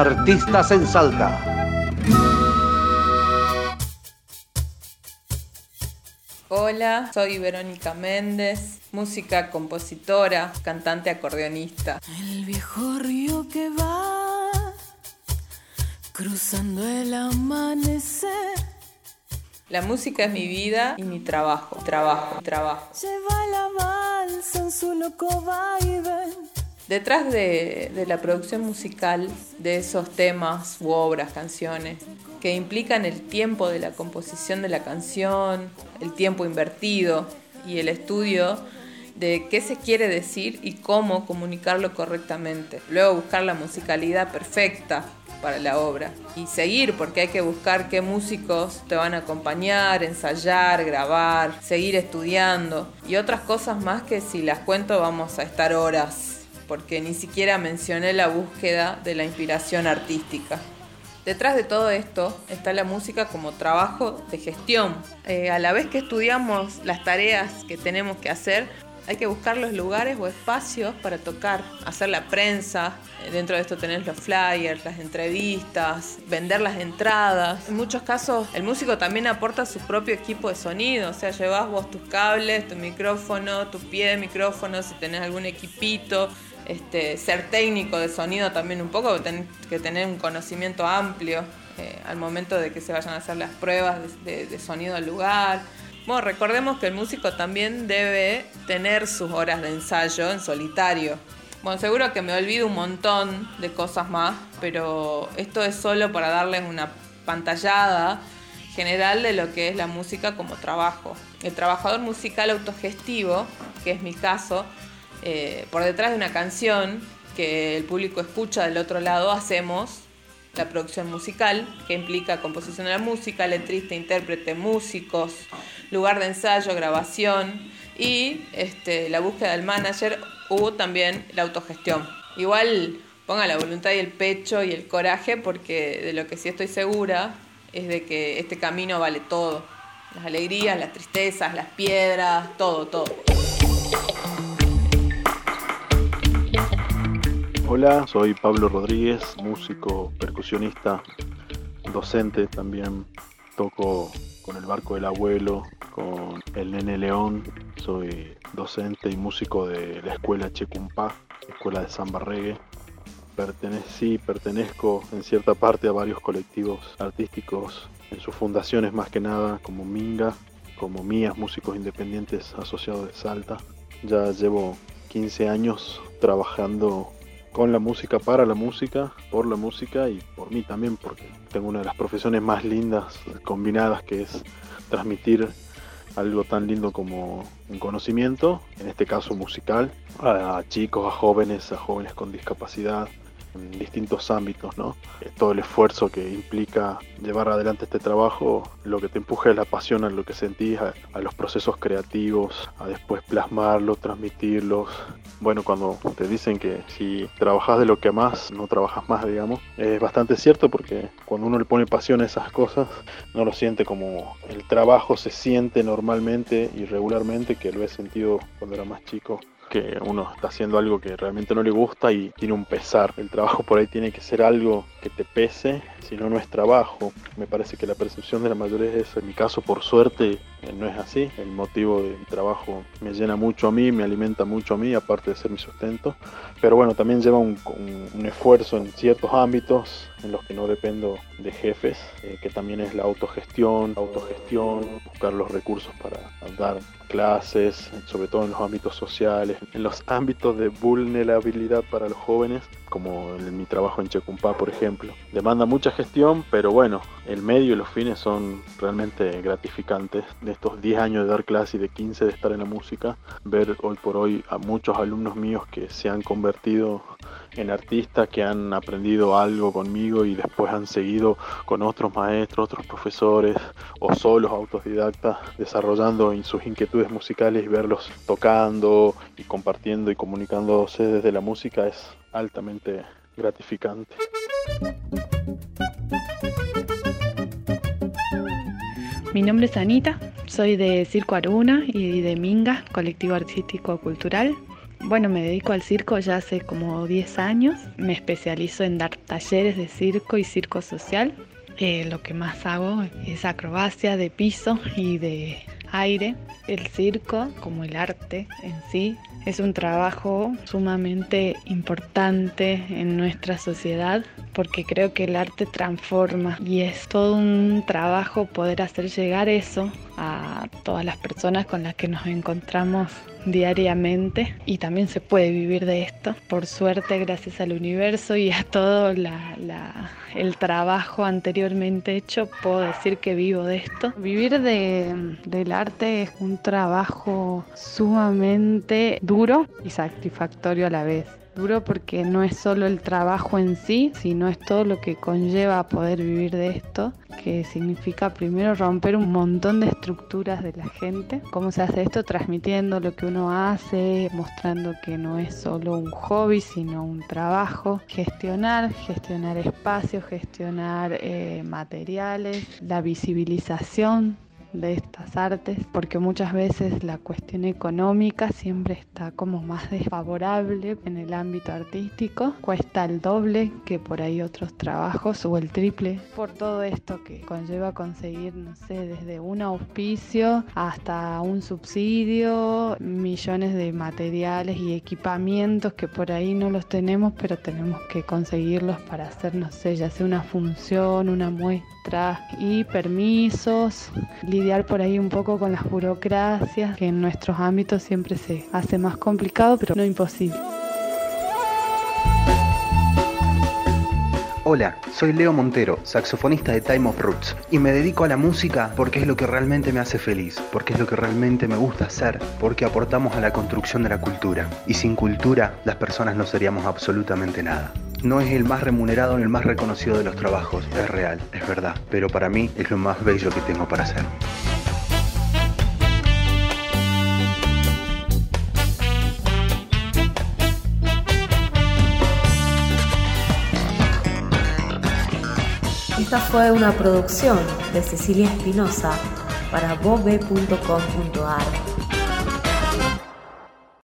Artistas en Salta. Hola, soy Verónica Méndez, música, compositora, cantante, acordeonista. El viejo río que va cruzando el amanecer. La música es mi vida y mi trabajo, trabajo, trabajo. Lleva la balsa en su loco vaivén. Detrás de, de, la producción musical de esos temas u obras, canciones, que implican el tiempo de la composición de la canción, el tiempo invertido y el estudio de qué se quiere decir y cómo comunicarlo correctamente. Luego buscar la musicalidad perfecta para la obra y seguir porque hay que buscar qué músicos te van a acompañar, ensayar, grabar, seguir estudiando y otras cosas más que si las cuento vamos a estar horas porque ni siquiera mencioné la búsqueda de la inspiración artística. Detrás de todo esto está la música como trabajo de gestión. Eh, a la vez que estudiamos las tareas que tenemos que hacer, hay que buscar los lugares o espacios para tocar, hacer la prensa. Dentro de esto tenés los flyers, las entrevistas, vender las entradas. En muchos casos el músico también aporta su propio equipo de sonido, o sea, llevas vos tus cables, tu micrófono, tu pie de micrófono, si tenés algún equipito. Este, ser técnico de sonido también un poco, que tener un conocimiento amplio eh, al momento de que se vayan a hacer las pruebas de, de, de sonido al lugar. Bueno, recordemos que el músico también debe tener sus horas de ensayo en solitario. Bueno, seguro que me olvido un montón de cosas más, pero esto es solo para darles una pantallada general de lo que es la música como trabajo. El trabajador musical autogestivo, que es mi caso, eh, por detrás de una canción que el público escucha del otro lado, hacemos la producción musical, que implica composición de la música, letrista, intérprete, músicos, lugar de ensayo, grabación y este, la búsqueda del manager o también la autogestión. Igual ponga la voluntad y el pecho y el coraje porque de lo que sí estoy segura es de que este camino vale todo. Las alegrías, las tristezas, las piedras, todo, todo. Hola, soy Pablo Rodríguez, músico, percusionista, docente también. Toco con el barco del abuelo, con el nene León. Soy docente y músico de la escuela Checumpá, escuela de samba reggae. Pertenecí, pertenezco en cierta parte a varios colectivos artísticos en sus fundaciones más que nada, como Minga, como Mías, músicos independientes asociados de Salta. Ya llevo 15 años trabajando con la música, para la música, por la música y por mí también, porque tengo una de las profesiones más lindas combinadas que es transmitir algo tan lindo como un conocimiento, en este caso musical, a, chicos, a jóvenes, a jóvenes con discapacidad, en distintos ámbitos, ¿no? Todo el esfuerzo que implica llevar adelante este trabajo, lo que te empuja es la pasión a lo que sentís, a, los procesos creativos, a después plasmarlos, transmitirlos. Bueno, cuando te dicen que si trabajas de lo que más, no trabajas más, digamos, es bastante cierto porque cuando uno le pone pasión a esas cosas, no lo siente como el trabajo se siente normalmente y regularmente, que lo he sentido cuando era más chico que uno está haciendo algo que realmente no le gusta y tiene un pesar. El trabajo por ahí tiene que ser algo que te pese, si no, no es trabajo. Me parece que la percepción de la mayoría es. En mi caso, por suerte, no es así. El motivo del trabajo me llena mucho a mí, me alimenta mucho a mí, aparte de ser mi sustento. Pero bueno, también lleva un, esfuerzo en ciertos ámbitos en los que no dependo de jefes, eh, que también es la autogestión, autogestión, buscar los recursos para dar clases, sobre todo en los ámbitos sociales, en los ámbitos de vulnerabilidad para los jóvenes, como en mi trabajo en Checumpá, por ejemplo. Demanda mucha gestión, pero bueno, el medio y los fines son realmente gratificantes. De estos 10 años de dar clase y de 15 de estar en la música, ver hoy por hoy a muchos alumnos míos que se han convertido en artistas, que han aprendido algo conmigo y después han seguido con otros maestros, otros profesores o solos autodidactas desarrollando sus inquietudes musicales y verlos tocando y compartiendo y comunicándose desde la música es altamente gratificante. Mi nombre es Anita, soy de Circo Aruna y de Minga, colectivo artístico cultural. Bueno, me dedico al circo ya hace como 10 años. Me especializo en dar talleres de circo y circo social. Eh, lo que más hago es acrobacia de piso y de aire. El circo, como el arte en sí, es un trabajo sumamente importante en nuestra sociedad porque creo que el arte transforma y es todo un trabajo poder hacer llegar eso a todas las personas con las que nos encontramos diariamente y también se puede vivir de esto. Por suerte, gracias al universo y a todo el trabajo anteriormente hecho, puedo decir que vivo de esto. Vivir del arte es un trabajo sumamente duro y satisfactorio a la vez duro porque no es solo el trabajo en sí, sino es todo lo que conlleva poder vivir de esto, que significa primero romper un montón de estructuras de la gente. ¿Cómo se hace esto? Transmitiendo lo que uno hace, mostrando que no es solo un hobby, sino un trabajo. Gestionar, gestionar espacios, gestionar eh, materiales, la visibilización de estas artes, porque muchas veces la cuestión económica siempre está como más desfavorable en el ámbito artístico, cuesta el doble que por ahí otros trabajos o el triple, por todo esto que conlleva conseguir, no sé, desde un auspicio hasta un subsidio, millones de materiales y equipamientos que por ahí no los tenemos, pero tenemos que conseguirlos para hacer, no sé, ya sea una función, una muestra y permisos, lidiar por ahí un poco con las burocracias, que en nuestros ámbitos siempre se hace más complicado, pero no imposible. Hola, soy Leo Montero, saxofonista de Time of Roots, y me dedico a la música porque es lo que realmente me hace feliz, porque es lo que realmente me gusta hacer, porque aportamos a la construcción de la cultura, y sin cultura las personas no seríamos absolutamente nada. No es el más remunerado ni el más reconocido de los trabajos, es real, es verdad, pero para mí es lo más bello que tengo para hacer. Esta fue una producción de Cecilia Espinosa para bobe.com.ar